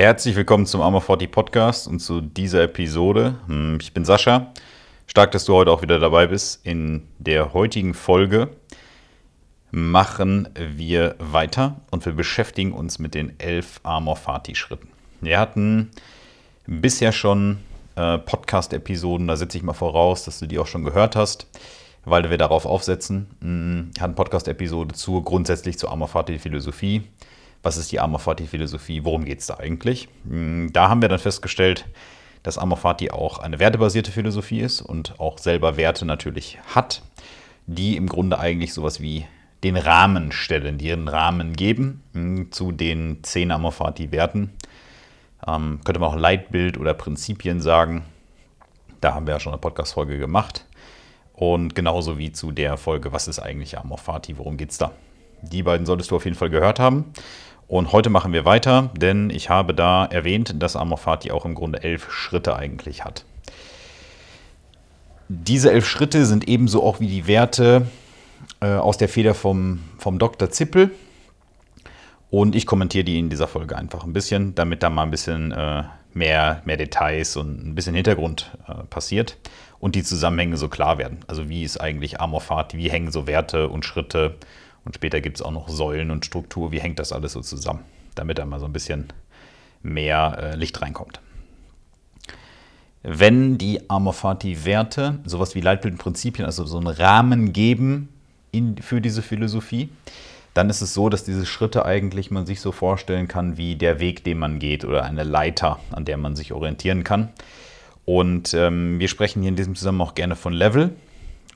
Herzlich willkommen zum Armor 40 Podcast und zu dieser Episode. Hm, ich bin Sascha. Stark, dass du heute auch wieder dabei bist. In der heutigen Folge machen wir weiter und wir beschäftigen uns mit den elf Armor Fati Schritten. Wir hatten bisher schon äh, Podcast-Episoden, da setze ich mal voraus, dass du die auch schon gehört hast, weil wir darauf aufsetzen. Hm, wir hatten Podcast-Episode zu grundsätzlich zur Armor Fati Philosophie was ist die Amor Fati-Philosophie, worum geht es da eigentlich? Hm, da haben wir dann festgestellt, dass Amor Fati auch eine wertebasierte Philosophie ist und auch selber Werte natürlich hat, die im Grunde eigentlich sowas wie den Rahmen stellen, die einen Rahmen geben hm, zu den zehn Amor Fati-Werten. Ähm, könnte man auch Leitbild oder Prinzipien sagen. Da haben wir ja schon eine Podcast-Folge gemacht. Und genauso wie zu der Folge, was ist eigentlich Amor worum geht es da? Die beiden solltest du auf jeden Fall gehört haben. Und heute machen wir weiter, denn ich habe da erwähnt, dass Amorfati auch im Grunde elf Schritte eigentlich hat. Diese elf Schritte sind ebenso auch wie die Werte äh, aus der Feder vom, vom Dr. Zippel. Und ich kommentiere die in dieser Folge einfach ein bisschen, damit da mal ein bisschen äh, mehr, mehr Details und ein bisschen Hintergrund äh, passiert und die Zusammenhänge so klar werden. Also wie ist eigentlich Amorfati, wie hängen so Werte und Schritte und später gibt es auch noch Säulen und Struktur. Wie hängt das alles so zusammen, damit da mal so ein bisschen mehr äh, Licht reinkommt. Wenn die Amorfati-Werte sowas wie Leitbildprinzipien, also so einen Rahmen geben in, für diese Philosophie, dann ist es so, dass diese Schritte eigentlich man sich so vorstellen kann wie der Weg, den man geht oder eine Leiter, an der man sich orientieren kann. Und ähm, wir sprechen hier in diesem Zusammenhang auch gerne von Level.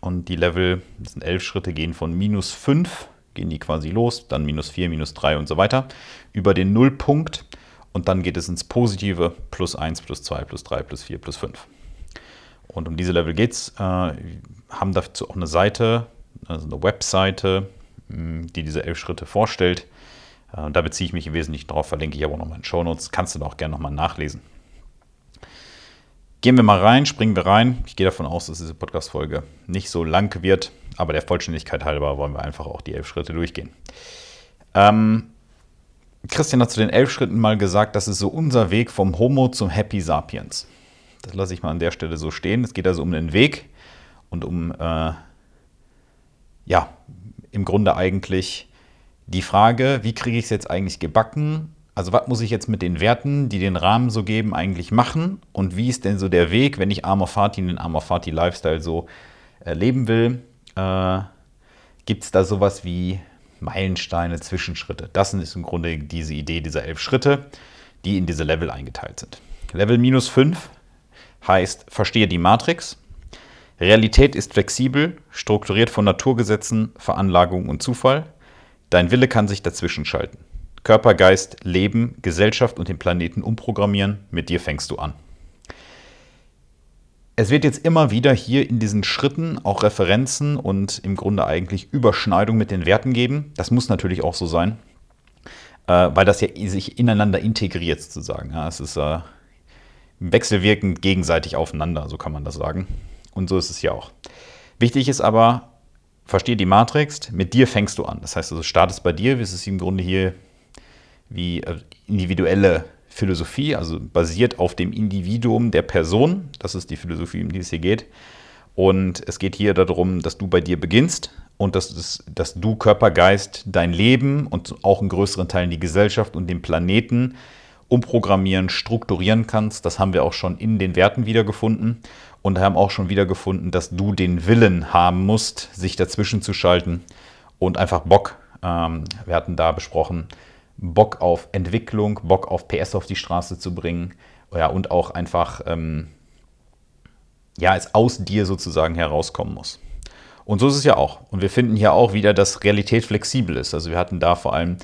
Und die Level, das sind elf Schritte, gehen von minus 5 gehen die quasi los, dann minus 4, minus 3 und so weiter, über den Nullpunkt und dann geht es ins Positive, plus 1, plus 2, plus 3, plus 4, plus 5. Und um diese Level geht es. Äh, haben dazu auch eine Seite, also eine Webseite, hm, die diese elf Schritte vorstellt. Äh, da beziehe ich mich im Wesentlichen drauf, verlinke ich aber nochmal in Show Notes. Kannst du da auch gerne nochmal nachlesen. Gehen wir mal rein, springen wir rein. Ich gehe davon aus, dass diese Podcast-Folge nicht so lang wird, aber der Vollständigkeit halber wollen wir einfach auch die elf Schritte durchgehen. Ähm, Christian hat zu den elf Schritten mal gesagt, das ist so unser Weg vom Homo zum Happy Sapiens. Das lasse ich mal an der Stelle so stehen. Es geht also um den Weg und um, äh, ja, im Grunde eigentlich die Frage, wie kriege ich es jetzt eigentlich gebacken, also was muss ich jetzt mit den Werten, die den Rahmen so geben, eigentlich machen? Und wie ist denn so der Weg, wenn ich Amor Fati den Amor Fati Lifestyle so erleben will? Äh, Gibt es da sowas wie Meilensteine, Zwischenschritte? Das ist im Grunde diese Idee dieser elf Schritte, die in diese Level eingeteilt sind. Level minus 5 heißt, verstehe die Matrix. Realität ist flexibel, strukturiert von Naturgesetzen, Veranlagung und Zufall. Dein Wille kann sich dazwischen schalten. Körper, Geist, Leben, Gesellschaft und den Planeten umprogrammieren. Mit dir fängst du an. Es wird jetzt immer wieder hier in diesen Schritten auch Referenzen und im Grunde eigentlich Überschneidung mit den Werten geben. Das muss natürlich auch so sein, äh, weil das ja sich ineinander integriert sozusagen. Es ist äh, wechselwirkend gegenseitig aufeinander, so kann man das sagen. Und so ist es ja auch. Wichtig ist aber, verstehe die Matrix, mit dir fängst du an. Das heißt, also startest bei dir, es im Grunde hier wie äh, individuelle Philosophie, also basiert auf dem Individuum der Person. Das ist die Philosophie, um die es hier geht. Und es geht hier darum, dass du bei dir beginnst und dass, dass du Körper, Geist, dein Leben und auch in größeren Teilen die Gesellschaft und den Planeten umprogrammieren, strukturieren kannst. Das haben wir auch schon in den Werten wiedergefunden und haben auch schon wiedergefunden, dass du den Willen haben musst, sich dazwischen zu schalten und einfach Bock. Ähm, wir hatten da besprochen, Bock auf Entwicklung, Bock auf PS auf die Straße zu bringen ja, und auch einfach ähm, ja, es aus dir sozusagen herauskommen muss. Und so ist es ja auch. Und wir finden hier auch wieder, dass Realität flexibel ist. Also wir hatten da vor allem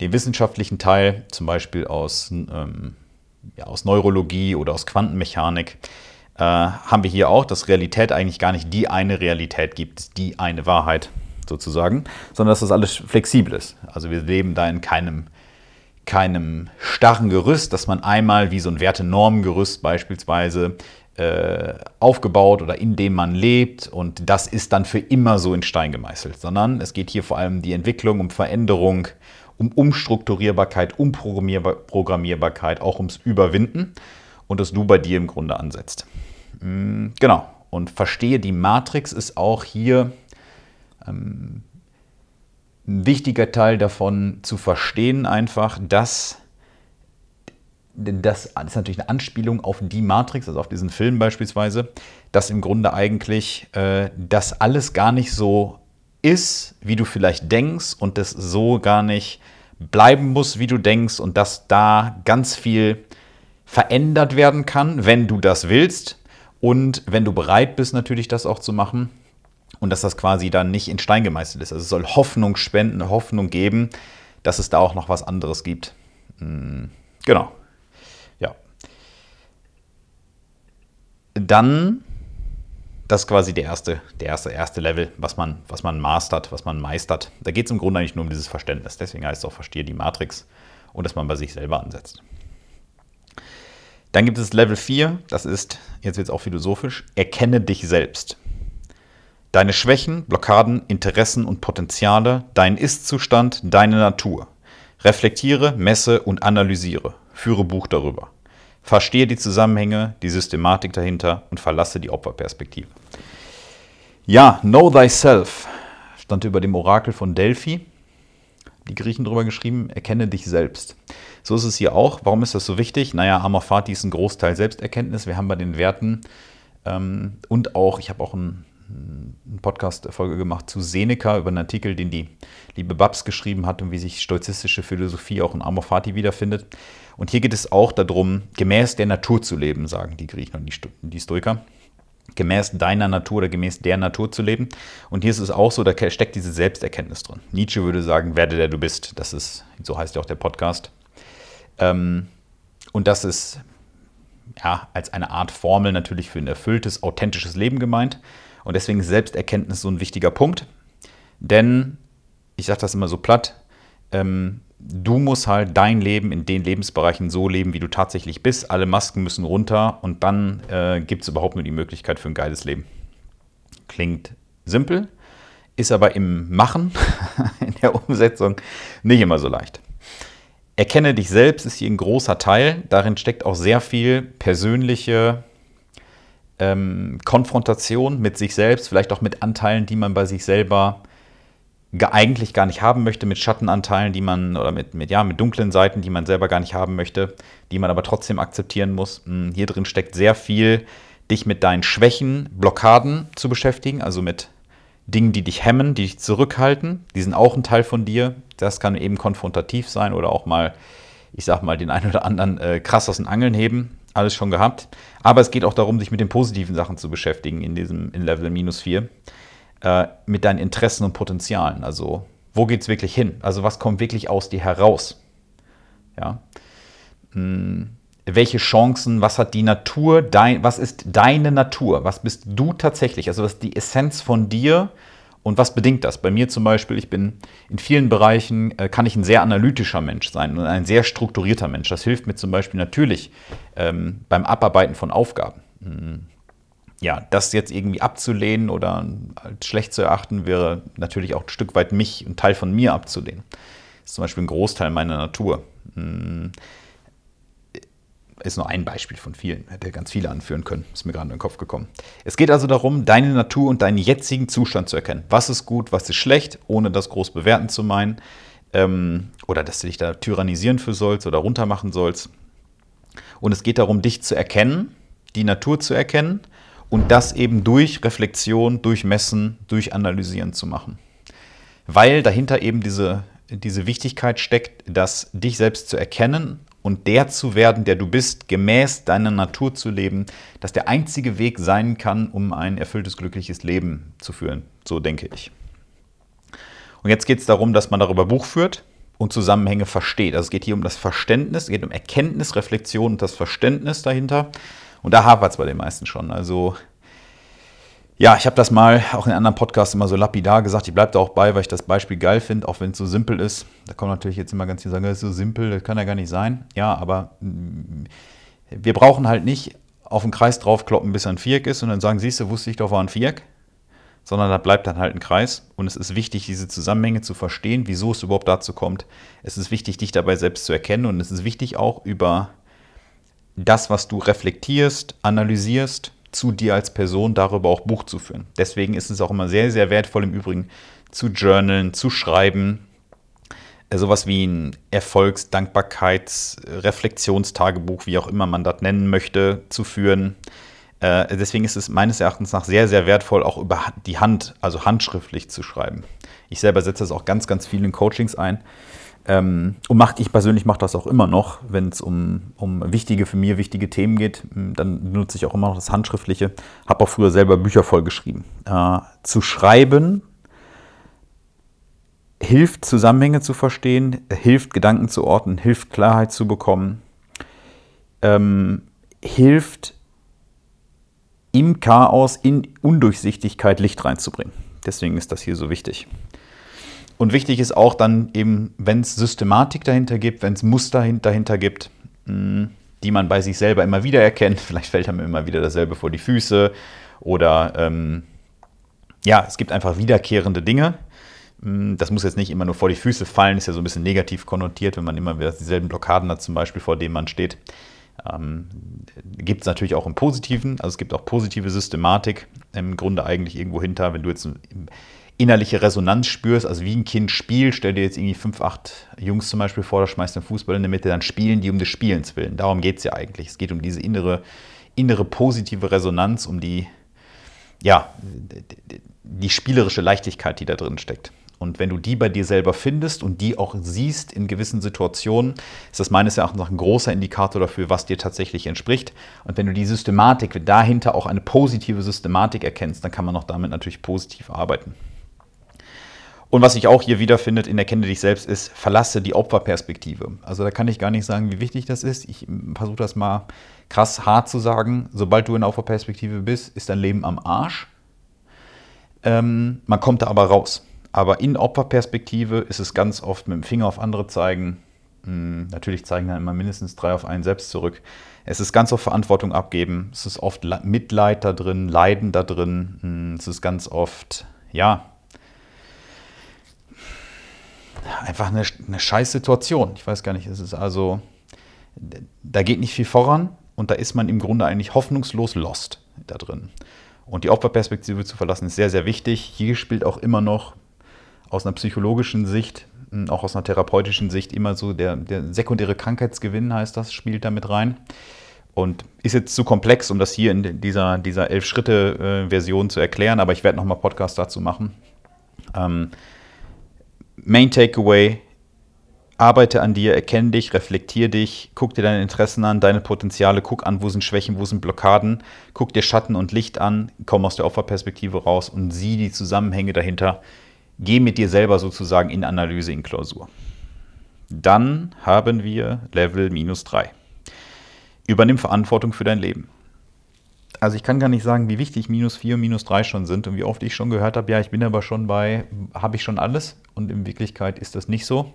den wissenschaftlichen Teil, zum Beispiel aus, ähm, ja, aus Neurologie oder aus Quantenmechanik, äh, haben wir hier auch, dass Realität eigentlich gar nicht die eine Realität gibt, die eine Wahrheit sozusagen, sondern dass das alles flexibel ist. Also wir leben da in keinem keinem starren Gerüst, dass man einmal wie so ein Wertenormengerüst beispielsweise äh, aufgebaut oder in dem man lebt und das ist dann für immer so in Stein gemeißelt, sondern es geht hier vor allem um die Entwicklung, um Veränderung um Umstrukturierbarkeit, Umprogrammierbarkeit, auch ums Überwinden und das du bei dir im Grunde ansetzt. Mm, genau. Und verstehe die Matrix ist auch hier ähm, ein wichtiger Teil davon zu verstehen, einfach, dass das ist natürlich eine Anspielung auf die Matrix, also auf diesen Film beispielsweise, dass im Grunde eigentlich äh, das alles gar nicht so ist, wie du vielleicht denkst und das so gar nicht bleiben muss, wie du denkst und dass da ganz viel verändert werden kann, wenn du das willst. Und wenn du bereit bist natürlich das auch zu machen und dass das quasi dann nicht in Stein gemeißelt ist. Also es soll Hoffnung spenden, Hoffnung geben, dass es da auch noch was anderes gibt. Hm, genau. Ja. Dann das ist quasi der erste, der erste, erste Level, was man, was man mastert, was man meistert. Da geht es im Grunde eigentlich nur um dieses Verständnis. Deswegen heißt es auch, verstehe die Matrix und dass man bei sich selber ansetzt. Dann gibt es Level 4, das ist, jetzt wird es auch philosophisch, erkenne dich selbst. Deine Schwächen, Blockaden, Interessen und Potenziale, dein Ist-Zustand, deine Natur. Reflektiere, messe und analysiere. Führe Buch darüber. Verstehe die Zusammenhänge, die Systematik dahinter und verlasse die Opferperspektive. Ja, Know Thyself stand über dem Orakel von Delphi. Die Griechen drüber geschrieben, erkenne dich selbst. So ist es hier auch. Warum ist das so wichtig? Naja, Amor Fati ist ein Großteil Selbsterkenntnis. Wir haben bei den Werten ähm, und auch, ich habe auch einen, eine Podcast-Folge gemacht zu Seneca über einen Artikel, den die liebe Babs geschrieben hat und wie sich stoizistische Philosophie auch in Amor Fati wiederfindet. Und hier geht es auch darum, gemäß der Natur zu leben, sagen die Griechen und die Stoiker. Gemäß deiner Natur oder gemäß der Natur zu leben. Und hier ist es auch so, da steckt diese Selbsterkenntnis drin. Nietzsche würde sagen, werde der du bist. Das ist, so heißt ja auch der Podcast. Ähm, und das ist ja als eine Art Formel natürlich für ein erfülltes, authentisches Leben gemeint. Und deswegen ist Selbsterkenntnis so ein wichtiger Punkt. Denn, ich sage das immer so platt, ähm, du musst halt dein Leben in den Lebensbereichen so leben, wie du tatsächlich bist. Alle Masken müssen runter und dann äh, gibt es überhaupt nur die Möglichkeit für ein geiles Leben. Klingt simpel, ist aber im Machen, in der Umsetzung nicht immer so leicht. Erkenne dich selbst ist hier ein großer Teil. Darin steckt auch sehr viel persönliche ähm, Konfrontation mit sich selbst, vielleicht auch mit Anteilen, die man bei sich selber eigentlich gar nicht haben möchte, mit Schattenanteilen, die man, oder mit, mit, ja, mit dunklen Seiten, die man selber gar nicht haben möchte, die man aber trotzdem akzeptieren muss. Hm, hier drin steckt sehr viel, dich mit deinen Schwächen, Blockaden zu beschäftigen, also mit Dingen, die dich hemmen, die dich zurückhalten. Die sind auch ein Teil von dir. Das kann eben konfrontativ sein oder auch mal, ich sag mal, den einen oder anderen äh, krass aus den Angeln heben. Alles schon gehabt. Aber es geht auch darum, sich mit den positiven Sachen zu beschäftigen in diesem in Level minus 4 äh, mit deinen Interessen und Potenzialen. Also wo geht es wirklich hin? Also was kommt wirklich aus dir heraus? Ja. Hm, welche Chancen, was hat die Natur, dein, was ist deine Natur? Was bist du tatsächlich? Also was ist die Essenz von dir und was bedingt das? Bei mir zum Beispiel, ich bin in vielen Bereichen, äh, kann ich ein sehr analytischer Mensch sein und ein sehr strukturierter Mensch. Das hilft mir zum Beispiel natürlich ähm, beim Abarbeiten von Aufgaben. Hm ja, das jetzt irgendwie abzulehnen oder als schlecht zu erachten, wäre natürlich auch ein Stück weit mich, ein Teil von mir abzulehnen. Das ist zum Beispiel ein Großteil meiner Natur. Hm, ist nur ein Beispiel von vielen, hätte ganz viele anführen können, ist mir gerade in den Kopf gekommen. Es geht also darum, deine Natur und deinen jetzigen Zustand zu erkennen. Was ist gut, was ist schlecht, ohne das groß bewerten zu meinen. Ähm, oder dass du dich da tyrannisieren für sollst oder runtermachen sollst. Und es geht darum, dich zu erkennen, die Natur zu erkennen und das eben durch Reflexion, durch Messen, durch Analysieren zu machen. Weil dahinter eben diese, diese Wichtigkeit steckt, dass dich selbst zu erkennen und der zu werden, der du bist, gemäß deiner Natur zu leben, dass der einzige Weg sein kann, um ein erfülltes, glückliches Leben zu führen. So denke ich. Und jetzt geht es darum, dass man darüber Buch führt und Zusammenhänge versteht. Also es geht hier um das Verständnis, es geht um Erkenntnis, Reflexion und das Verständnis dahinter. Und da hapert es bei den meisten schon. Also ja, ich habe das mal auch in anderen Podcasts immer so lapidar gesagt. Ich bleibe da auch bei, weil ich das Beispiel geil finde, auch wenn es so simpel ist. Da kommen natürlich jetzt immer ganz viele sagen, das ist so simpel, das kann ja gar nicht sein. Ja, aber mm, wir brauchen halt nicht auf den Kreis draufkloppen, bis er ein Viereck ist und dann sagen, siehst du, wusste ich doch, war ein Viereck. sondern da bleibt dann halt ein Kreis. Und es ist wichtig, diese Zusammenhänge zu verstehen, wieso es überhaupt dazu kommt. Es ist wichtig, dich dabei selbst zu erkennen und es ist wichtig auch über das, was du reflektierst, analysierst, zu dir als Person darüber auch Buch zu führen. Deswegen ist es auch immer sehr, sehr wertvoll im Übrigen zu journalen, zu schreiben, äh, sowas wie ein Erfolgs-, Dankbarkeits-, Reflexionstagebuch, wie auch immer man das nennen möchte, zu führen. Äh, deswegen ist es meines Erachtens nach sehr, sehr wertvoll, auch über die Hand, also handschriftlich zu schreiben. Ich selber setze das auch ganz, ganz viel in Coachings ein. Ähm, und mach, ich persönlich mache das auch immer noch, wenn es um, um wichtige, für mich wichtige Themen geht, dann benutze ich auch immer noch das Handschriftliche. Habe auch früher selber Bücher vollgeschrieben. Äh, zu schreiben hilft, Zusammenhänge zu verstehen, hilft, Gedanken zu ordnen, hilft, Klarheit zu bekommen, ähm, hilft, im Chaos, in Undurchsichtigkeit Licht reinzubringen. Deswegen ist das hier so wichtig. Und wichtig ist auch dann eben, wenn es Systematik dahinter gibt, wenn es Muster dahinter gibt, hm, die man bei sich selber immer wieder erkennt. Vielleicht fällt einem immer wieder dasselbe vor die Füße oder ähm, ja, es gibt einfach wiederkehrende Dinge. Hm, das muss jetzt nicht immer nur vor die Füße fallen, ist ja so ein bisschen negativ konnotiert, wenn man immer wieder dieselben Blockaden hat, zum Beispiel, vor denen man steht. Ähm, gibt es natürlich auch im Positiven, also es gibt auch positive Systematik im Grunde eigentlich irgendwo hinter, wenn du jetzt innerliche Resonanz spürst, also wie ein Kind spielt, stell dir jetzt irgendwie fünf, acht Jungs zum Beispiel vor, da schmeißt den Fußball in der Mitte, dann spielen die um des Spielens willen. Darum geht es ja eigentlich. Es geht um diese innere, innere positive Resonanz, um die, ja, die spielerische Leichtigkeit, die da drin steckt. Und wenn du die bei dir selber findest und die auch siehst in gewissen Situationen, ist das meines Erachtens auch ein großer Indikator dafür, was dir tatsächlich entspricht. Und wenn du die Systematik, dahinter auch eine positive Systematik erkennst, dann kann man auch damit natürlich positiv arbeiten. Und was sich auch hier wiederfindet in Erkenne dich selbst ist, verlasse die Opferperspektive. Also da kann ich gar nicht sagen, wie wichtig das ist. Ich versuche das mal krass hart zu sagen. Sobald du in der Opferperspektive bist, ist dein Leben am Arsch. Ähm, man kommt da aber raus. Aber in Opferperspektive ist es ganz oft mit dem Finger auf andere zeigen. Hm, natürlich zeigen dann immer mindestens drei auf einen selbst zurück. Es ist ganz oft Verantwortung abgeben. Es ist oft Mitleid da drin, Leiden da drin. Hm, es ist ganz oft, ja, einfach eine, eine scheiß Situation. Ich weiß gar nicht, es ist also, da geht nicht viel voran und da ist man im Grunde eigentlich hoffnungslos lost da drin. Und die Opferperspektive zu verlassen ist sehr, sehr wichtig. Hier spielt auch immer noch aus einer psychologischen Sicht, hm, auch aus einer therapeutischen Sicht immer so der, der sekundäre Krankheitsgewinn heißt das, spielt da mit rein. Und ist jetzt zu komplex, um das hier in dieser, dieser Elf-Schritte-Version zu erklären, aber ich werde nochmal Podcast dazu machen. Ähm, Main Takeaway, arbeite an dir, erkenne dich, reflektiere dich, guck dir deine Interessen an, deine Potenziale, guck an, wo sind Schwächen, wo sind Blockaden, guck dir Schatten und Licht an, komm aus der Opferperspektive raus und sieh die Zusammenhänge dahinter, Geh mit dir selber sozusagen in Analyse, in Klausur. Dann haben wir Level minus 3. Übernimm Verantwortung für dein Leben. Also ich kann gar nicht sagen, wie wichtig minus 4 und minus 3 schon sind und wie oft ich schon gehört habe, ja, ich bin aber schon bei, habe ich schon alles und in Wirklichkeit ist das nicht so.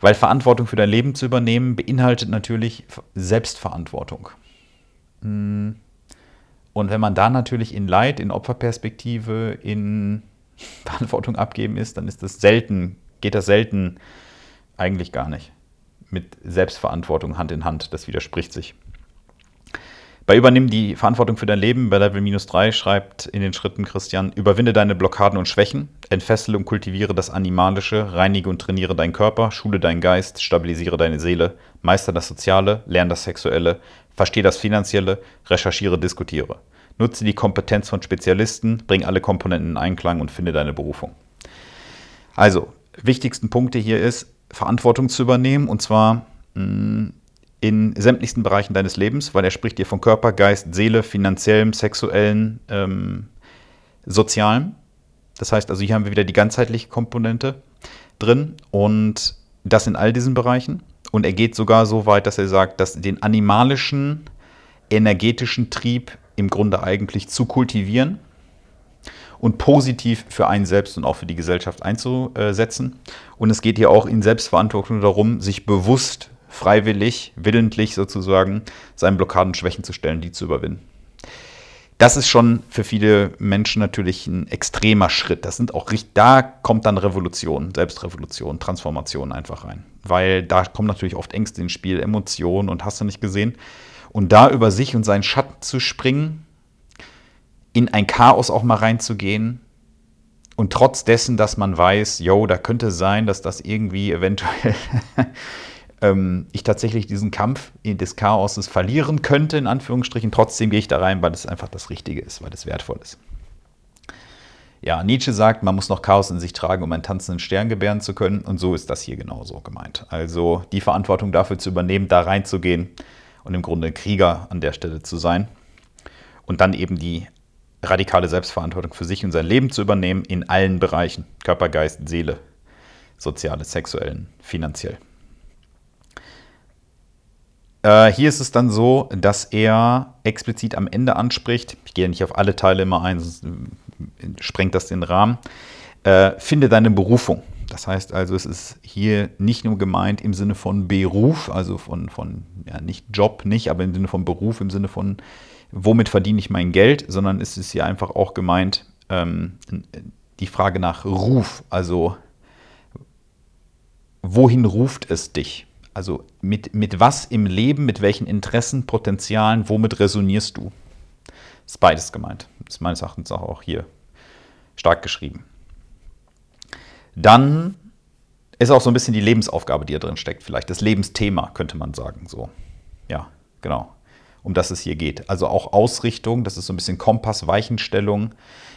Weil Verantwortung für dein Leben zu übernehmen beinhaltet natürlich Selbstverantwortung. Hm. Und wenn man da natürlich in Leid, in Opferperspektive, in Verantwortung abgeben ist, dann ist das selten, geht das selten eigentlich gar nicht. Mit Selbstverantwortung Hand in Hand, das widerspricht sich. Bei Übernimm die Verantwortung für dein Leben, bei Level minus 3 schreibt in den Schritten Christian, überwinde deine Blockaden und Schwächen, entfessele und kultiviere das Animalische, reinige und trainiere deinen Körper, schule deinen Geist, stabilisiere deine Seele, meister das Soziale, lerne das Sexuelle, verstehe das Finanzielle, recherchiere, diskutiere. Nutze die Kompetenz von Spezialisten, bring alle Komponenten in Einklang und finde deine Berufung. Also, wichtigsten Punkte hier ist, Verantwortung zu übernehmen und zwar mm, in sämtlichsten Bereichen deines Lebens, weil er spricht dir von Körper, Geist, Seele, finanziellem, sexuellen, ähm, sozialem. Das heißt also, hier haben wir wieder die ganzheitliche Komponente drin und das in all diesen Bereichen. Und er geht sogar so weit, dass er sagt, dass den animalischen energetischen Trieb im Grunde eigentlich zu kultivieren und positiv für einen selbst und auch für die Gesellschaft einzusetzen. Und es geht hier auch in Selbstverantwortung darum, sich bewusst, freiwillig, willentlich sozusagen seinen Blockaden Schwächen zu stellen, die zu überwinden. das ist schon für viele Menschen natürlich ein extremer Schritt. Das sind auch da kommt dann Revolution, Selbstrevolution, Transformation einfach rein. Weil da kommen natürlich oft Ängste ins Spiel, Emotionen und hast du nicht gesehen. Und da über sich und seinen Schatten zu springen, in ein Chaos auch mal reinzugehen, und trotz dessen, dass man weiß, yo, da könnte sein, dass das irgendwie eventuell ähm, ich tatsächlich diesen Kampf des Chaoses verlieren könnte, in Anführungsstrichen, trotzdem gehe ich da rein, weil es einfach das Richtige ist, weil es wertvoll ist. Ja, Nietzsche sagt, man muss noch Chaos in sich tragen, um einen tanzenden Stern gebären zu können. Und so ist das hier genauso gemeint. Also die Verantwortung dafür zu übernehmen, da reinzugehen und im Grunde Krieger an der Stelle zu sein. Und dann eben die radikale Selbstverantwortung für sich und sein Leben zu übernehmen in allen Bereichen. Körper, Geist, Seele, soziale, sexuellen, finanziell. Äh, hier ist es dann so, dass er explizit am Ende anspricht, ich gehe nicht auf alle Teile immer ein, sonst äh, sprengt das den Rahmen, äh, finde deine Berufung. Das heißt also, es ist hier nicht nur gemeint im Sinne von Beruf, also von, von ja, nicht Job, nicht, aber im Sinne von Beruf, im Sinne von womit verdiene ich mein Geld, sondern es ist hier einfach auch gemeint ähm, die Frage nach Ruf, also wohin ruft es dich? Also mit, mit was im Leben, mit welchen Interessen, Potenzialen, womit resonierst du? Ist beides gemeint. Ist meines Erachtens auch hier stark geschrieben. Dann ist auch so ein bisschen die Lebensaufgabe, die da drin steckt, vielleicht das Lebensthema, könnte man sagen. So, ja, genau um das es hier geht. Also auch Ausrichtung, das ist so ein bisschen Kompass, Weichenstellung.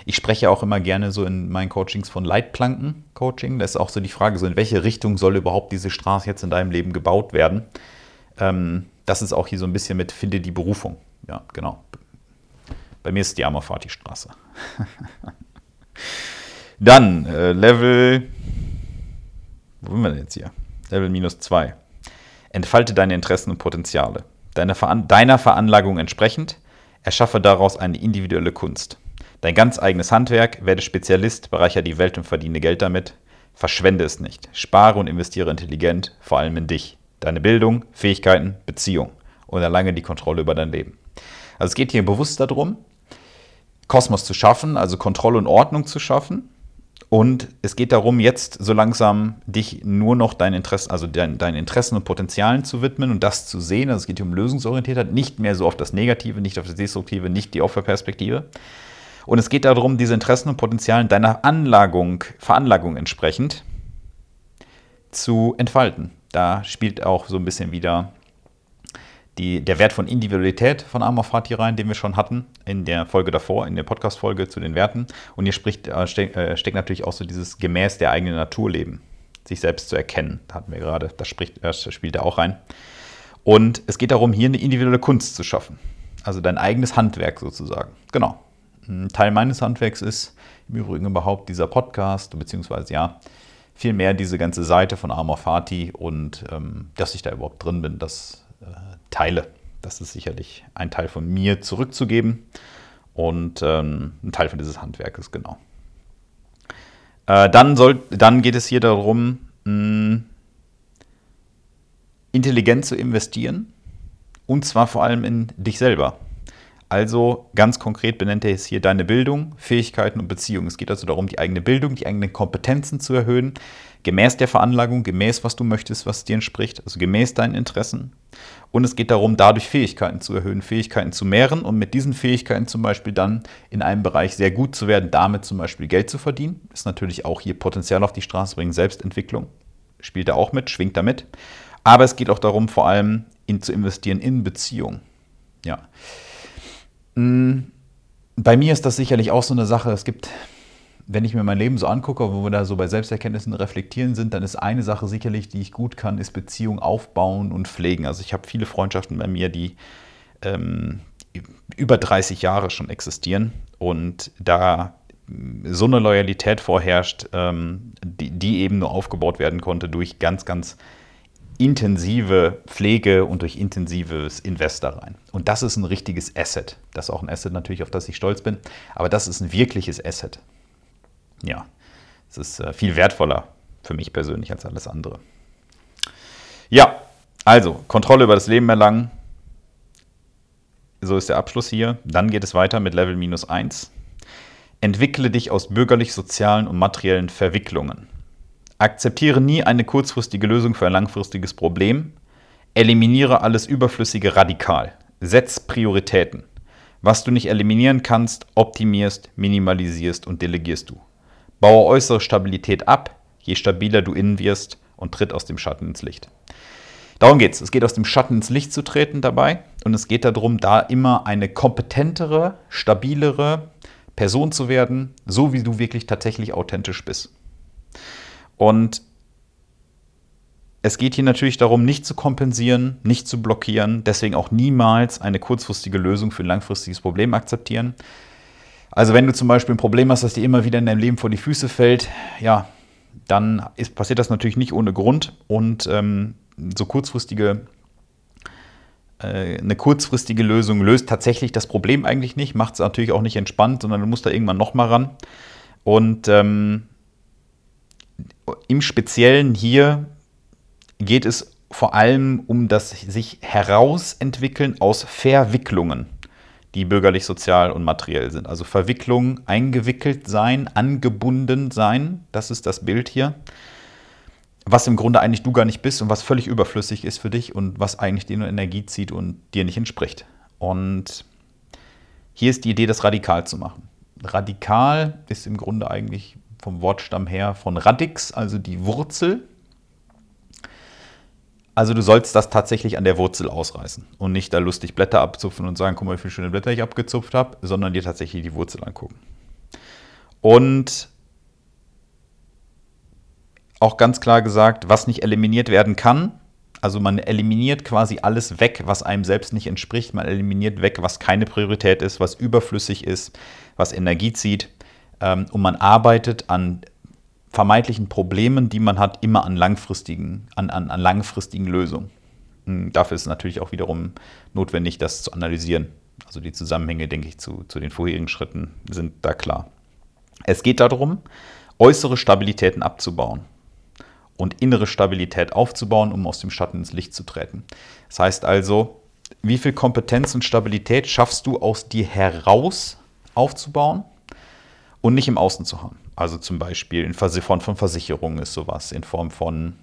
Ich spreche auch immer gerne so in meinen Coachings von Leitplanken-Coaching. Das ist auch so die Frage, so in welche Richtung soll überhaupt diese Straße jetzt in deinem Leben gebaut werden. Ähm, das ist auch hier so ein bisschen mit Finde die Berufung. Ja, genau. Bei mir ist die Amorfati-Straße. Dann äh, Level, wo sind wir denn jetzt hier? Level minus 2. Entfalte deine Interessen und Potenziale deiner, Veran deiner Veranlagung entsprechend, erschaffe daraus eine individuelle Kunst. Dein ganz eigenes Handwerk, werde Spezialist, bereicher die Welt und verdiene Geld damit. Verschwende es nicht. Spare und investiere intelligent, vor allem in dich, deine Bildung, Fähigkeiten, Beziehung und erlange die Kontrolle über dein Leben. Also es geht hier bewusst darum, Kosmos zu schaffen, also Kontrolle und Ordnung zu schaffen, und es geht darum, jetzt so langsam dich nur noch deinen Interessen, also deinen, deinen Interessen und Potenzialen zu widmen und das zu sehen. Also es geht hier um Lösungsorientiertheit, nicht mehr so auf das Negative, nicht auf das Destruktive, nicht die Opferperspektive. Und es geht darum, diese Interessen und Potenzialen deiner Anlagung, Veranlagung entsprechend zu entfalten. Da spielt auch so ein bisschen wieder die, der Wert von Individualität von Amor Fati rein, den wir schon hatten in der Folge davor, in der Podcast-Folge zu den Werten. Und hier spricht, äh, äh, steckt natürlich auch so dieses gemäß der eigenen Natur leben, sich selbst zu erkennen. Da hatten wir gerade, das, spricht, das spielt da auch rein. Und es geht darum, hier eine individuelle Kunst zu schaffen. Also dein eigenes Handwerk sozusagen. Genau. Teil meines Handwerks ist im Übrigen überhaupt dieser Podcast, beziehungsweise ja, vielmehr diese ganze Seite von Amor Fati und ähm, dass ich da überhaupt drin bin, das äh, teile. Das ist sicherlich ein Teil von mir zurückzugeben und ähm, ein Teil von dieses Handwerkes, genau. Äh, dann, soll, dann geht es hier darum, mh, intelligent zu investieren und zwar vor allem in dich selber. Also ganz konkret benennt er jetzt hier deine Bildung, Fähigkeiten und Beziehungen. Es geht also darum, die eigene Bildung, die eigenen Kompetenzen zu erhöhen, gemäß der Veranlagung, gemäß was du möchtest, was dir entspricht, also gemäß deinen Interessen. Und es geht darum, dadurch Fähigkeiten zu erhöhen, Fähigkeiten zu mehren und mit diesen Fähigkeiten zum Beispiel dann in einem Bereich sehr gut zu werden, damit zum Beispiel Geld zu verdienen. Ist natürlich auch hier Potenzial auf die Straße bringen, Selbstentwicklung spielt da auch mit, schwingt damit. Aber es geht auch darum, vor allem in, zu investieren in Beziehungen. Ja. Mm, bei mir ist das sicherlich auch so eine Sache. Es gibt wenn ich mir mein Leben so angucke, wo wir da so bei Selbsterkenntnissen reflektieren sind, dann ist eine Sache sicherlich, die ich gut kann, ist Beziehung aufbauen und pflegen. Also ich habe viele Freundschaften bei mir, die ähm, über 30 Jahre schon existieren und da so eine Loyalität vorherrscht, ähm, die, die eben nur aufgebaut werden konnte durch ganz, ganz intensive Pflege und durch intensives Invest da rein. Und das ist ein richtiges Asset. Das ist auch ein Asset natürlich, auf das ich stolz bin, aber das ist ein wirkliches Asset ja, es ist äh, viel wertvoller für mich persönlich als alles andere. Ja, also Kontrolle über das Leben erlangen, so ist der Abschluss hier. Dann geht es weiter mit Level minus 1. Entwickle dich aus bürgerlich-sozialen und materiellen Verwicklungen. Akzeptiere nie eine kurzfristige Lösung für ein langfristiges Problem. Eliminiere alles Überflüssige radikal. Setz Prioritäten. Was du nicht eliminieren kannst, optimierst, minimalisierst und delegierst du. Baue äußere Stabilität ab, je stabiler du innen wirst und tritt aus dem Schatten ins Licht. Darum geht es. Es geht aus dem Schatten ins Licht zu treten dabei und es geht darum, da immer eine kompetentere, stabilere Person zu werden, so wie du wirklich tatsächlich authentisch bist. Und es geht hier natürlich darum, nicht zu kompensieren, nicht zu blockieren, deswegen auch niemals eine kurzfristige Lösung für ein langfristiges Problem akzeptieren. Also wenn du zum Beispiel ein Problem hast, das dir immer wieder in deinem Leben vor die Füße fällt, ja, dann ist, passiert das natürlich nicht ohne Grund und ähm, so kurzfristige äh, eine kurzfristige Lösung löst tatsächlich das Problem eigentlich nicht, macht es natürlich auch nicht entspannt, sondern du musst da irgendwann nochmal ran. Und ähm, im Speziellen hier geht es vor allem um das sich herausentwickeln aus Verwicklungen, die bürgerlich, sozial und materiell sind. Also Verwicklungen, eingewickelt sein, angebunden sein, das ist das Bild hier. Was im Grunde eigentlich du gar nicht bist und was völlig überflüssig ist für dich und was eigentlich dir nur Energie zieht und dir nicht entspricht. Und hier ist die Idee, das radikal zu machen. Radikal ist im Grunde eigentlich vom Wortstamm her von Radix, also die Wurzel. Also du sollst das tatsächlich an der Wurzel ausreißen und nicht da lustig Blätter abzupfen und sagen, guck mal, wie viele schöne Blätter ich abgezupft habe, sondern dir tatsächlich die Wurzel angucken. Und auch ganz klar gesagt, was nicht eliminiert werden kann, also man eliminiert quasi alles weg, was einem selbst nicht entspricht. Man eliminiert weg, was keine Priorität ist, was überflüssig ist, was Energie zieht. Ähm, und man arbeitet an vermeintlichen Problemen, die man hat, immer an langfristigen, an, an, an langfristigen Lösungen. Hm, dafür ist natürlich auch wiederum notwendig, das zu analysieren. Also die Zusammenhänge, denke ich, zu, zu den vorherigen Schritten sind da klar. Es geht darum, äußere Stabilitäten abzubauen und innere Stabilität aufzubauen, um aus dem Schatten ins Licht zu treten. Das heißt also, wie viel Kompetenz und Stabilität schaffst du aus dir heraus aufzubauen und nicht im Außen zu haben. Also zum Beispiel in Form von Versicherungen ist sowas, in Form von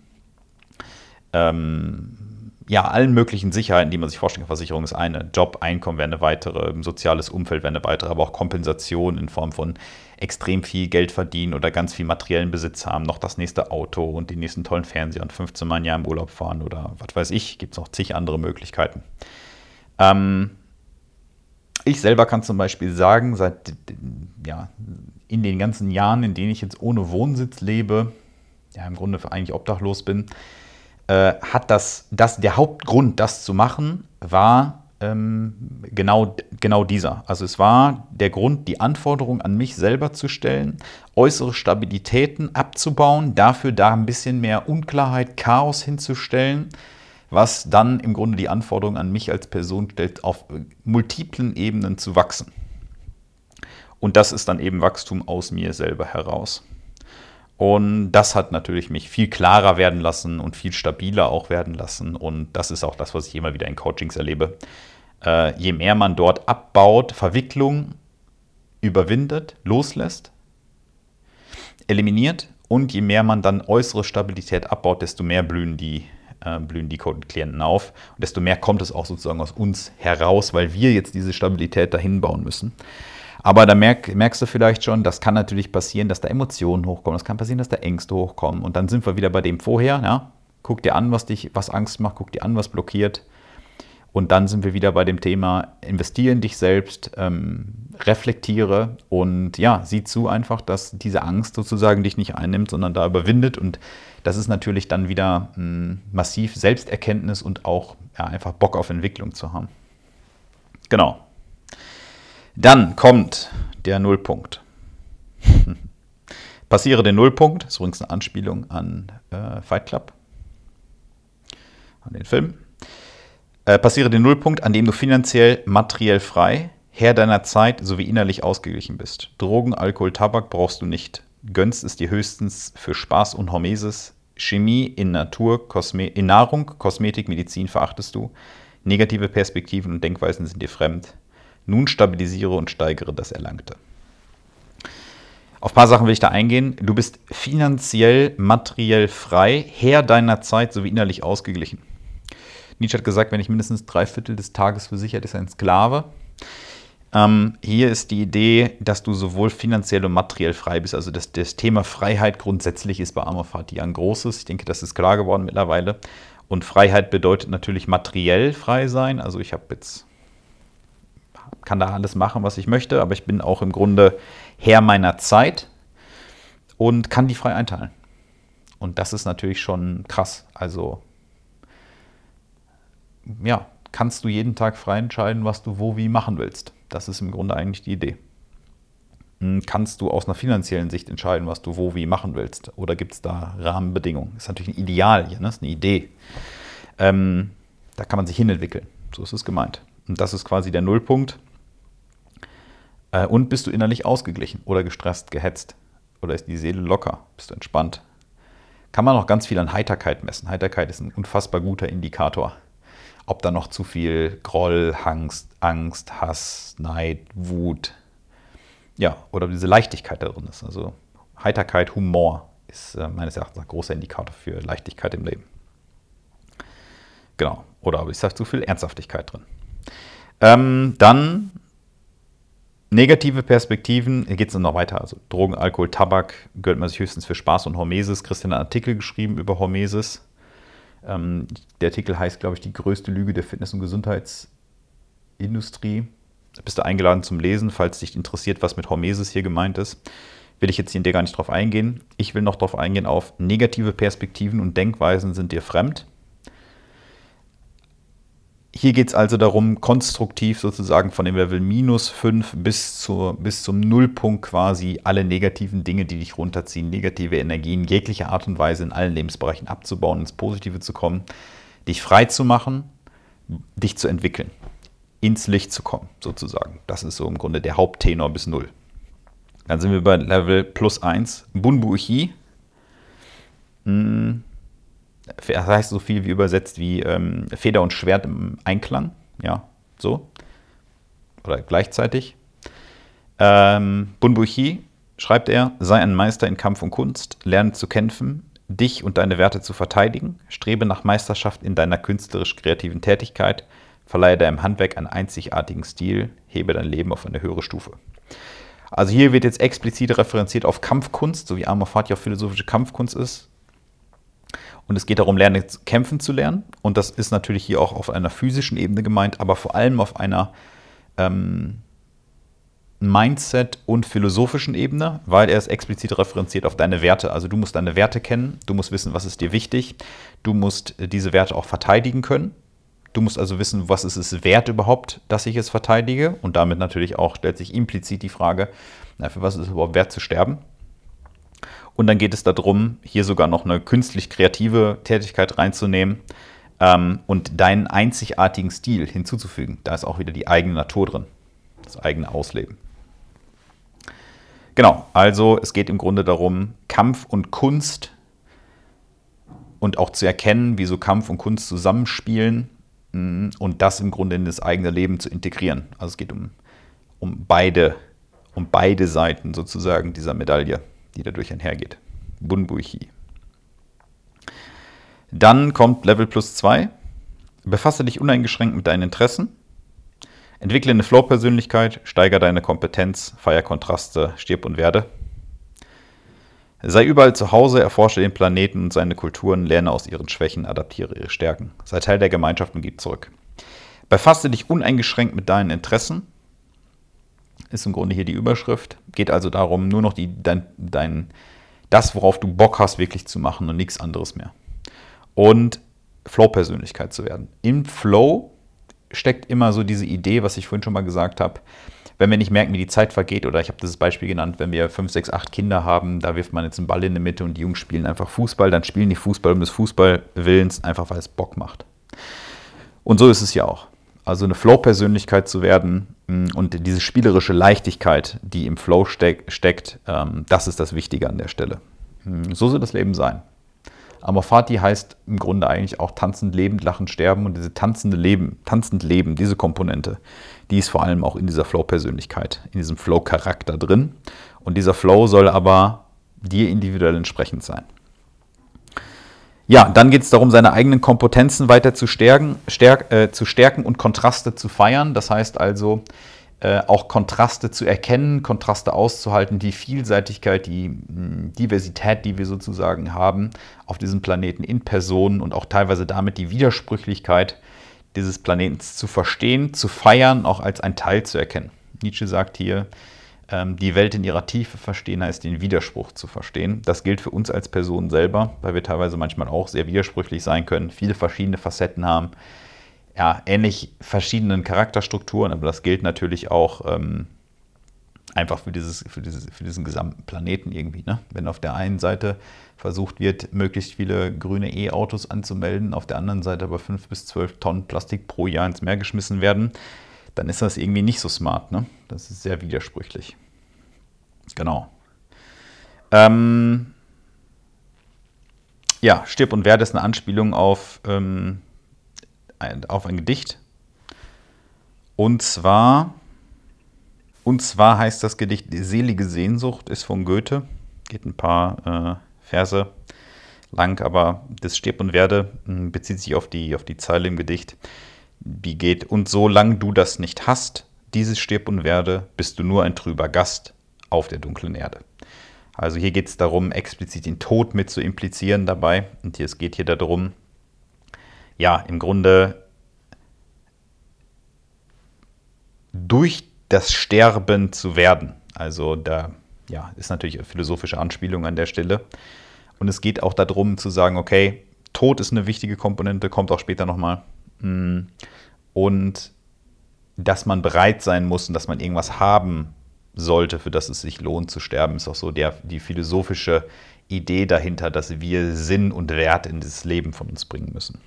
ähm, ja, allen möglichen Sicherheiten, die man sich vorstellen kann. Versicherung ist eine, Job, Einkommen wäre eine weitere, soziales Umfeld wäre eine weitere, aber auch Kompensation in Form von extrem viel Geld verdienen oder ganz viel materiellen Besitz haben, noch das nächste Auto und den nächsten tollen Fernseher und 15 Mal ein Jahr im Urlaub fahren oder was weiß ich, gibt es noch zig andere Möglichkeiten. Ähm, ich selber kann zum Beispiel sagen, seit ja, in den ganzen Jahren, in denen ich jetzt ohne Wohnsitz lebe, ja im Grunde eigentlich obdachlos bin, äh, hat das, das, der Hauptgrund, das zu machen, war ähm, genau, genau dieser. Also es war der Grund, die Anforderung an mich selber zu stellen, äußere Stabilitäten abzubauen, dafür da ein bisschen mehr Unklarheit, Chaos hinzustellen, was dann im Grunde die Anforderung an mich als Person stellt, auf multiplen Ebenen zu wachsen. Und das ist dann eben Wachstum aus mir selber heraus. Und das hat natürlich mich viel klarer werden lassen und viel stabiler auch werden lassen. Und das ist auch das, was ich immer wieder in Coachings erlebe. Äh, je mehr man dort abbaut, Verwicklung überwindet, loslässt, eliminiert und je mehr man dann äußere Stabilität abbaut, desto mehr blühen die, äh, blühen die Klienten auf und desto mehr kommt es auch sozusagen aus uns heraus, weil wir jetzt diese Stabilität dahin bauen müssen. Aber da merk, merkst du vielleicht schon, das kann natürlich passieren, dass da Emotionen hochkommen. Das kann passieren, dass da Ängste hochkommen. Und dann sind wir wieder bei dem vorher. Ja? Guck dir an, was dich, was Angst macht, guck dir an, was blockiert. Und dann sind wir wieder bei dem Thema, investiere in dich selbst, ähm, reflektiere und ja, sieh zu einfach, dass diese Angst sozusagen dich nicht einnimmt, sondern da überwindet. Und das ist natürlich dann wieder mh, hm, massiv Selbsterkenntnis und auch ja, einfach Bock auf Entwicklung zu haben. Genau. Dann kommt der Nullpunkt. Passiere den Nullpunkt, ist übrigens eine Anspielung an äh, Fight Club, an den Film. Äh, passiere den Nullpunkt, an dem du finanziell, materiell frei, Herr deiner Zeit sowie innerlich ausgeglichen bist. Drogen, Alkohol, Tabak brauchst du nicht. Gönnst es dir höchstens für Spaß und Hormesis. Chemie in Natur, Kosme in Nahrung, Kosmetik, Medizin verachtest du. Negative Perspektiven und Denkweisen sind dir fremd. Nun stabilisiere und steigere das Erlangte. Auf ein paar Sachen will ich da eingehen. Du bist finanziell, materiell frei, Herr deiner Zeit sowie innerlich ausgeglichen. Nietzsche hat gesagt, wenn ich mindestens drei Viertel des Tages versichert ist, ein Sklave. Ähm, hier ist die Idee, dass du sowohl finanziell und materiell frei bist. Also das, das Thema Freiheit grundsätzlich ist bei Amorfati ein großes. Ich denke, das ist klar geworden mittlerweile. Und Freiheit bedeutet natürlich materiell frei sein. Also ich habe jetzt kann da alles machen, was ich möchte, aber ich bin auch im Grunde Herr meiner Zeit und kann die frei einteilen. Und das ist natürlich schon krass. Also, ja, kannst du jeden Tag frei entscheiden, was du wo wie machen willst. Das ist im Grunde eigentlich die Idee. Hm, kannst du aus einer finanziellen Sicht entscheiden, was du wo wie machen willst? Oder gibt es da Rahmenbedingungen? Das ist natürlich ein Ideal hier, ne? das ist eine Idee. Ähm, da kann man sich hinentwickeln. So ist es gemeint. Und das ist quasi der Nullpunkt. Äh, und bist du innerlich ausgeglichen oder gestresst, gehetzt? Oder ist die Seele locker? Bist du entspannt? Kann man noch ganz viel an Heiterkeit messen. Heiterkeit ist ein unfassbar guter Indikator. Ob da noch zu viel Groll, Angst, Angst, Hass, Neid, Wut, ja, oder diese Leichtigkeit da drin ist. Also Heiterkeit, Humor ist äh, meines Erachtens ein großer Indikator für Leichtigkeit im Leben. Genau. Oder ist da zu viel Ernsthaftigkeit drin? Ähm, dann Negative Perspektiven, hier geht es noch weiter. Also Drogen, Alkohol, Tabak gehört man sich höchstens für Spaß und Hormesis. Christian hat einen Artikel geschrieben über Hormesis. Ähm, der Artikel heißt, glaube ich, die größte Lüge der Fitness- und Gesundheitsindustrie. Da bist du eingeladen zum Lesen, falls dich interessiert, was mit Hormesis hier gemeint ist. Will ich jetzt hier in dir gar nicht drauf eingehen. Ich will noch darauf eingehen auf negative Perspektiven und Denkweisen sind dir fremd. Hier geht es also darum, konstruktiv sozusagen von dem Level minus 5 bis, zur, bis zum Nullpunkt quasi alle negativen Dinge, die dich runterziehen, negative Energien jeglicher Art und Weise in allen Lebensbereichen abzubauen, ins Positive zu kommen, dich frei zu machen, dich zu entwickeln, ins Licht zu kommen sozusagen. Das ist so im Grunde der Haupttenor bis 0. Dann sind wir bei Level plus 1, Bunbu Uchi. Hm das heißt so viel wie übersetzt wie ähm, Feder und Schwert im Einklang. Ja, so. Oder gleichzeitig. Ähm, Bunbuchi schreibt er, sei ein Meister in Kampf und Kunst, lerne zu kämpfen, dich und deine Werte zu verteidigen, strebe nach Meisterschaft in deiner künstlerisch-kreativen Tätigkeit, verleihe deinem Handwerk einen einzigartigen Stil, hebe dein Leben auf eine höhere Stufe. Also hier wird jetzt explizit referenziert auf Kampfkunst, so wie Amor Fati auch philosophische Kampfkunst ist. Und es geht darum, lernen, kämpfen zu lernen. Und das ist natürlich hier auch auf einer physischen Ebene gemeint, aber vor allem auf einer ähm, Mindset- und philosophischen Ebene, weil er es explizit referenziert auf deine Werte. Also du musst deine Werte kennen, du musst wissen, was ist dir wichtig, du musst diese Werte auch verteidigen können. Du musst also wissen, was ist es wert überhaupt, dass ich es verteidige. Und damit natürlich auch stellt sich implizit die Frage, na, für was ist es überhaupt wert zu sterben? Und dann geht es darum, hier sogar noch eine künstlich kreative Tätigkeit reinzunehmen ähm, und deinen einzigartigen Stil hinzuzufügen. Da ist auch wieder die eigene Natur drin, das eigene Ausleben. Genau, also es geht im Grunde darum, Kampf und Kunst und auch zu erkennen, wie so Kampf und Kunst zusammenspielen mm, und das im Grunde in das eigene Leben zu integrieren. Also es geht um, um, beide, um beide Seiten sozusagen dieser Medaille die dadurch einhergeht. Bunbuchi. Dann kommt Level plus 2. Befasse dich uneingeschränkt mit deinen Interessen. Entwickle eine Flow-Persönlichkeit, steigere deine Kompetenz, feier Kontraste, stirb und werde. Sei überall zu Hause, erforsche den Planeten und seine Kulturen, lerne aus ihren Schwächen, adaptiere ihre Stärken. Sei Teil der Gemeinschaft und gib zurück. Befasse dich uneingeschränkt mit deinen Interessen ist im Grunde hier die Überschrift. Geht also darum, nur noch die, dein, dein, das, worauf du Bock hast, wirklich zu machen und nichts anderes mehr. Und Flow-Persönlichkeit zu werden. Im Flow steckt immer so diese Idee, was ich vorhin schon mal gesagt habe, wenn wir nicht merken, wie die Zeit vergeht, oder ich habe dieses Beispiel genannt, wenn wir fünf, sechs, acht Kinder haben, da wirft man jetzt einen Ball in die Mitte und die Jungs spielen einfach Fußball, dann spielen die Fußball um des Fußballwillens, einfach weil es Bock macht. Und so ist es ja auch. Also eine Flow-Persönlichkeit zu werden, Mm, und diese spielerische Leichtigkeit, die im Flow steck, steckt, ähm, das ist das Wichtige an der Stelle. Mm, so soll das Leben sein. Amor Fati heißt im Grunde eigentlich auch tanzend, lebend, lachend, sterben und diese tanzende Leben, tanzend Leben, diese Komponente, die ist vor allem auch in dieser Flow-Persönlichkeit, in diesem Flow-Charakter drin. Und dieser Flow soll aber dir individuell entsprechend sein. Ja, dann geht es darum, seine eigenen Kompetenzen weiter zu stärken, stärk, äh, zu stärken und Kontraste zu feiern. Das heißt also, äh, auch Kontraste zu erkennen, Kontraste auszuhalten, die Vielseitigkeit, die mh, hm, Diversität, die wir sozusagen haben auf diesem Planeten in Personen und auch teilweise damit die Widersprüchlichkeit dieses Planetens zu verstehen, zu feiern, auch als ein Teil zu erkennen. Nietzsche sagt hier, die Welt in ihrer Tiefe verstehen heißt den Widerspruch zu verstehen. Das gilt für uns als Personen selber, weil wir teilweise manchmal auch sehr widersprüchlich sein können, viele verschiedene Facetten haben, ja, ähnlich verschiedenen Charakterstrukturen, aber das gilt natürlich auch ähm, einfach für, dieses, für, dieses, für diesen gesamten Planeten irgendwie. Ne? Wenn auf der einen Seite versucht wird, möglichst viele grüne E-Autos anzumelden, auf der anderen Seite aber 5 bis 12 Tonnen Plastik pro Jahr ins Meer geschmissen werden, dann ist das irgendwie nicht so smart. Ne? Das ist sehr widersprüchlich. Genau. Ähm, ja, Stirb und Werde ist eine Anspielung auf, ähm, ein, auf ein Gedicht. Und zwar, und zwar heißt das Gedicht selige Sehnsucht, ist von Goethe. Geht ein paar äh, Verse lang, aber das Stirb und Werde hm, bezieht sich auf die, auf die Zeile im Gedicht die geht, und solange du das nicht hast, dieses stirb und werde, bist du nur ein trüber Gast auf der dunklen Erde. Also hier geht es darum, explizit den Tod mit zu implizieren dabei. Und es geht hier darum, ja, im Grunde durch das Sterben zu werden. Also da ja, ist natürlich eine philosophische Anspielung an der Stelle. Und es geht auch darum zu sagen, okay, Tod ist eine wichtige Komponente, kommt auch später nochmal. Hm. Und dass man bereit sein muss und dass man irgendwas haben sollte, für das es sich lohnt zu sterben, ist auch so der, die philosophische Idee dahinter, dass wir Sinn und Wert in dieses Leben von uns bringen müssen.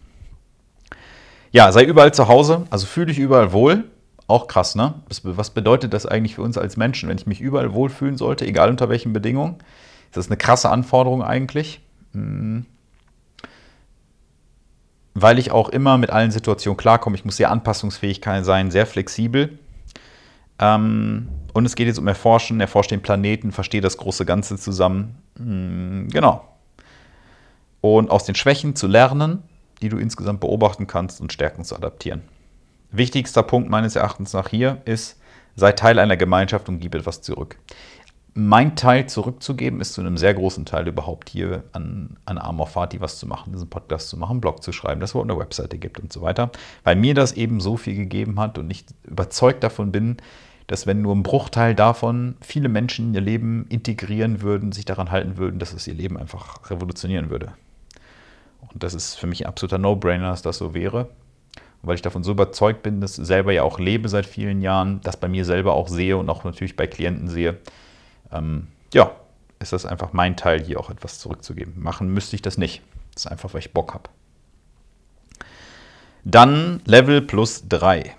Ja, sei überall zu Hause, also fühle dich überall wohl. Auch krass, ne? Was bedeutet das eigentlich für uns als Menschen, wenn ich mich überall wohlfühlen sollte, egal unter welchen Bedingungen? Ist das eine krasse Anforderung eigentlich? Hm weil ich auch immer mit allen Situationen klarkomme. Ich muss sehr anpassungsfähig sein, sehr flexibel. Ähm, und es geht jetzt um Erforschen, erforscht den Planeten, verstehe das große Ganze zusammen. Hm, genau. Und aus den Schwächen zu lernen, die du insgesamt beobachten kannst und Stärken zu adaptieren. Wichtigster Punkt meines Erachtens nach hier ist, sei Teil einer Gemeinschaft und gib etwas zurück mein Teil zurückzugeben, ist zu einem sehr großen Teil überhaupt hier an, an Amor Fati was zu machen, diesen Podcast zu machen, einen Blog zu schreiben, dass es eine Webseite gibt und so weiter. Weil mir das eben so viel gegeben hat und ich überzeugt davon bin, dass wenn nur ein Bruchteil davon viele Menschen in ihr Leben integrieren würden, sich daran halten würden, dass es ihr Leben einfach revolutionieren würde. Und das ist für mich ein absoluter No-Brainer, dass das so wäre. Weil ich davon so überzeugt bin, dass ich selber ja auch lebe seit vielen Jahren, das bei mir selber auch sehe und auch natürlich bei Klienten sehe, ähm, ja, ist das einfach mein Teil, hier auch etwas zurückzugeben. Machen müsste ich das nicht. Das ist einfach, weil ich Bock habe. Dann Level plus 3.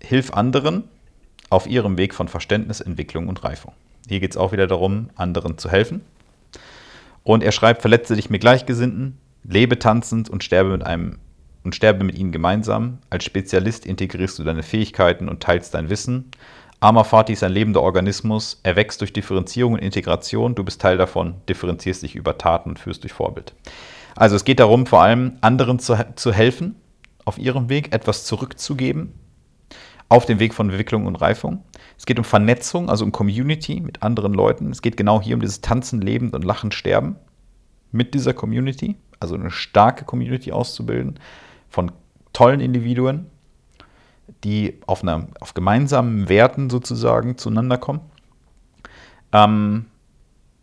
Hilf anderen auf ihrem Weg von Verständnis, Entwicklung und Reifung. Hier geht es auch wieder darum, anderen zu helfen. Und er schreibt, verletze dich mit Gleichgesinnten, lebe tanzend und sterbe mit einem und sterbe mit ihnen gemeinsam. Als Spezialist integrierst du deine Fähigkeiten und teilst dein Wissen. Amafati ist ein lebender Organismus, er wächst durch Differenzierung und Integration, du bist Teil davon, differenzierst dich über Taten und führst durch Vorbild. Also es geht darum, vor allem anderen zu, zu helfen, auf ihrem Weg etwas zurückzugeben, auf dem Weg von Entwicklung und Reifung. Es geht um Vernetzung, also um Community mit anderen Leuten. Es geht genau hier um dieses Tanzen, Leben und Lachen, Sterben mit dieser Community, also eine starke Community auszubilden von tollen Individuen, die auf, einer, auf gemeinsamen Werten sozusagen zueinander kommen. Ähm,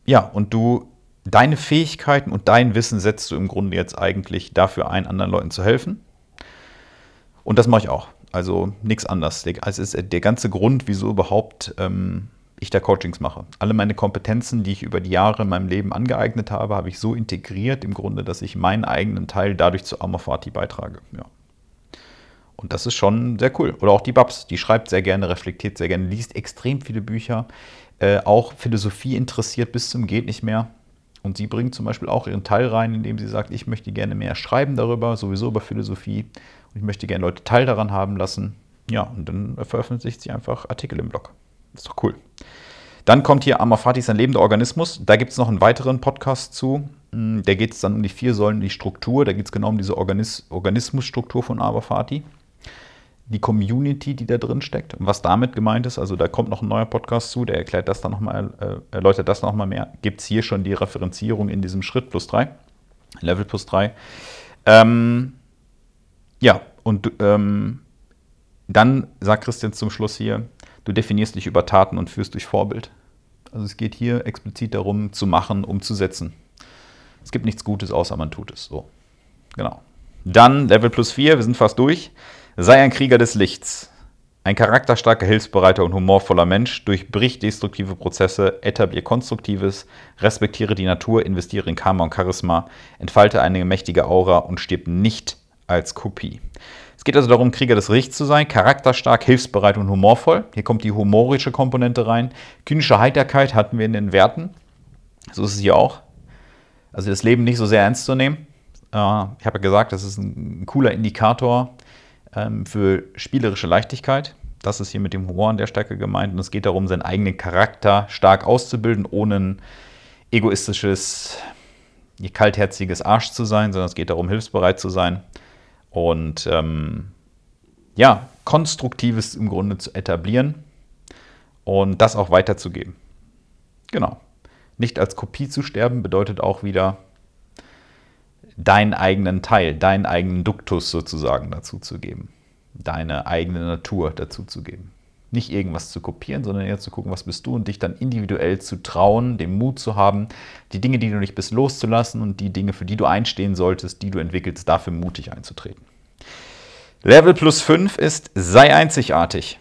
ja, und du deine Fähigkeiten und dein Wissen setzt du im Grunde jetzt eigentlich dafür ein, anderen Leuten zu helfen. Und das mache ich auch. Also nichts anderes. Es ist der ganze Grund, wieso überhaupt ähm, ich da Coachings mache. Alle meine Kompetenzen, die ich über die Jahre in meinem Leben angeeignet habe, habe ich so integriert im Grunde, dass ich meinen eigenen Teil dadurch zu Amorfati beitrage. Ja. Und das ist schon sehr cool. Oder auch die Babs, die schreibt sehr gerne, reflektiert sehr gerne, liest extrem viele Bücher, äh, auch Philosophie interessiert bis zum geht nicht mehr. Und sie bringt zum Beispiel auch ihren Teil rein, indem sie sagt, ich möchte gerne mehr schreiben darüber, sowieso über Philosophie. Und ich möchte gerne Leute Teil daran haben lassen. Ja, und dann veröffentlicht sie einfach Artikel im Blog. ist doch cool. Dann kommt hier Amafatis ein lebender Organismus. Da gibt es noch einen weiteren Podcast zu. Hm, der geht es dann um die vier Säulen, die Struktur. Da geht es genau um diese Organis Organismusstruktur von Amafati die Community, die da drin steckt was damit gemeint ist. Also da kommt noch ein neuer Podcast zu, der erklärt das dann nochmal, äh, erläutert das nochmal mehr. Gibt es hier schon die Referenzierung in diesem Schritt plus 3, Level plus 3. Ähm, ja, und ähm, dann sagt Christian zum Schluss hier, du definierst dich über Taten und führst durch Vorbild. Also es geht hier explizit darum, zu machen, umzusetzen. Es gibt nichts Gutes, außer man tut es. So, genau. Dann Level plus 4, wir sind fast durch. Sei ein Krieger des Lichts. Ein charakterstarker, hilfsbereiter und humorvoller Mensch, durchbrich destruktive Prozesse, etablier Konstruktives, respektiere die Natur, investiere in Karma und Charisma, entfalte eine mächtige Aura und stirb nicht als Kopie. Es geht also darum, Krieger des Lichts zu sein, charakterstark, hilfsbereit und humorvoll. Hier kommt die humorische Komponente rein. Kynische Heiterkeit hatten wir in den Werten. So ist es hier auch. Also das Leben nicht so sehr ernst zu nehmen. Äh, ich habe ja gesagt, das ist ein cooler Indikator ähm, für spielerische Leichtigkeit. Das ist hier mit dem Humor an der Stärke gemeint. Und es geht darum, seinen eigenen Charakter stark auszubilden, ohne ein egoistisches, kaltherziges Arsch zu sein, sondern es geht darum, hilfsbereit zu sein und ähm, ja, Konstruktives im Grunde zu etablieren und das auch weiterzugeben. Genau. Nicht als Kopie zu sterben bedeutet auch wieder, deinen eigenen Teil, deinen eigenen Duktus sozusagen dazu zu geben. Deine eigene Natur dazu zu geben. Nicht irgendwas zu kopieren, sondern eher zu gucken, was bist du und dich dann individuell zu trauen, den Mut zu haben, die Dinge, die du nicht bist, loszulassen und die Dinge, für die du einstehen solltest, die du entwickelst, dafür mutig einzutreten. Level plus 5 ist, sei einzigartig.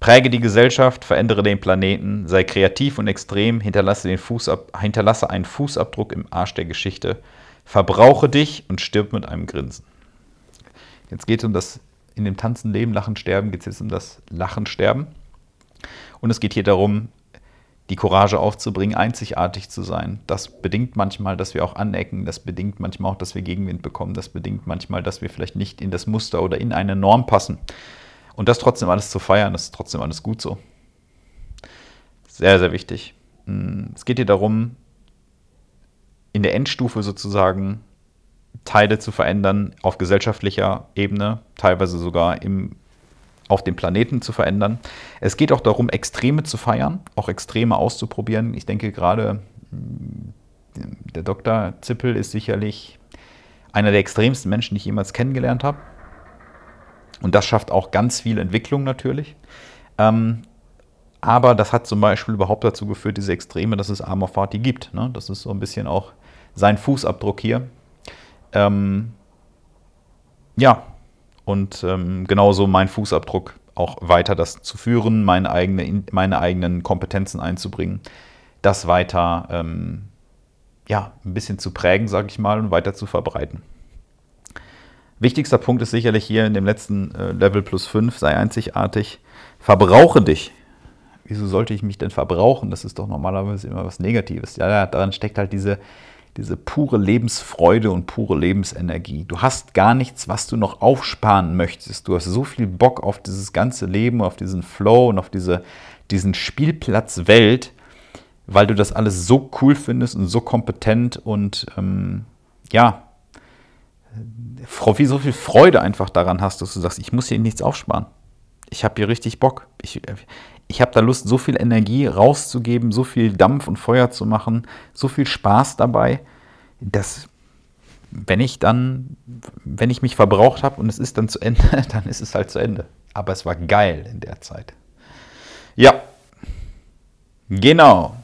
Präge die Gesellschaft, verändere den Planeten, sei kreativ und extrem, hinterlasse, Fußab hinterlasse einen Fußabdruck im Arsch der Geschichte Verbrauche dich und stirb mit einem Grinsen. Jetzt geht es um das in dem Tanzen, Leben, Lachen, Sterben, geht es jetzt um das Lachen, Sterben. Und es geht hier darum, die Courage aufzubringen, einzigartig zu sein. Das bedingt manchmal, dass wir auch anecken, das bedingt manchmal auch, dass wir Gegenwind bekommen, das bedingt manchmal, dass wir vielleicht nicht in das Muster oder in eine Norm passen. Und das trotzdem alles zu feiern, das ist trotzdem alles gut so. Sehr, sehr wichtig. Hm, es geht hier darum, in der Endstufe sozusagen Teile zu verändern auf gesellschaftlicher Ebene, teilweise sogar im, auf dem Planeten zu verändern. Es geht auch darum, Extreme zu feiern, auch Extreme auszuprobieren. Ich denke gerade, hm, der Dr. Zippel ist sicherlich einer der extremsten Menschen, die ich jemals kennengelernt habe. Und das schafft auch ganz viel Entwicklung natürlich. Ähm, aber das hat zum Beispiel überhaupt dazu geführt, diese Extreme, dass es Armor Fati gibt. Ne? Das ist so ein bisschen auch sein Fußabdruck hier. Ähm, ja, und ähm, genauso mein Fußabdruck auch weiter das zu führen, meine, eigene, meine eigenen Kompetenzen einzubringen, das weiter ähm, ja, ein bisschen zu prägen, sage ich mal, und weiter zu verbreiten. Wichtigster Punkt ist sicherlich hier in dem letzten äh, Level plus 5, sei einzigartig, verbrauche dich. Wieso sollte ich mich denn verbrauchen? Das ist doch normalerweise immer was Negatives. Ja, daran steckt halt diese diese pure Lebensfreude und pure Lebensenergie. Du hast gar nichts, was du noch aufsparen möchtest. Du hast so viel Bock auf dieses ganze Leben, auf diesen Flow und auf diese, diesen Spielplatz Welt, weil du das alles so cool findest und so kompetent und ähm, ja, wie so viel Freude einfach daran hast, dass du sagst, ich muss hier nichts aufsparen. Ich habe hier richtig Bock. Ich, ich habe da Lust, so viel Energie rauszugeben, so viel Dampf und Feuer zu machen, so viel Spaß dabei, dass wenn ich dann, wenn ich mich verbraucht habe und es ist dann zu Ende, dann ist es halt zu Ende. Aber es war geil in der Zeit. Ja, genau.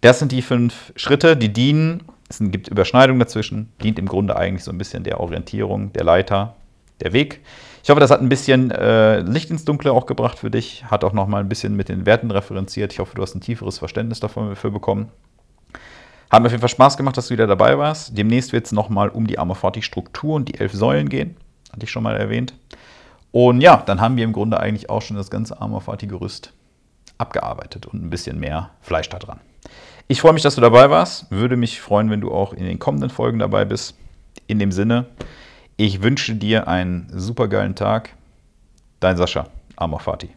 Das sind die fünf Schritte, die dienen. Es gibt Überschneidungen dazwischen, dient im Grunde eigentlich so ein bisschen der Orientierung, der Leiter, der Weg. Ich hoffe, das hat ein bisschen äh, Licht ins Dunkle auch gebracht für dich, hat auch nochmal ein bisschen mit den Werten referenziert. Ich hoffe, du hast ein tieferes Verständnis dafür bekommen. Hat mir auf jeden Fall Spaß gemacht, dass du wieder dabei warst. Demnächst wird es nochmal um die Amaforti-Struktur und die elf Säulen gehen. Hatte ich schon mal erwähnt. Und ja, dann haben wir im Grunde eigentlich auch schon das ganze Amaforti-Gerüst abgearbeitet und ein bisschen mehr Fleisch da dran. Ich freue mich, dass du dabei warst. Würde mich freuen, wenn du auch in den kommenden Folgen dabei bist. In dem Sinne, ich wünsche dir einen supergeilen Tag. Dein Sascha, Amor Fati.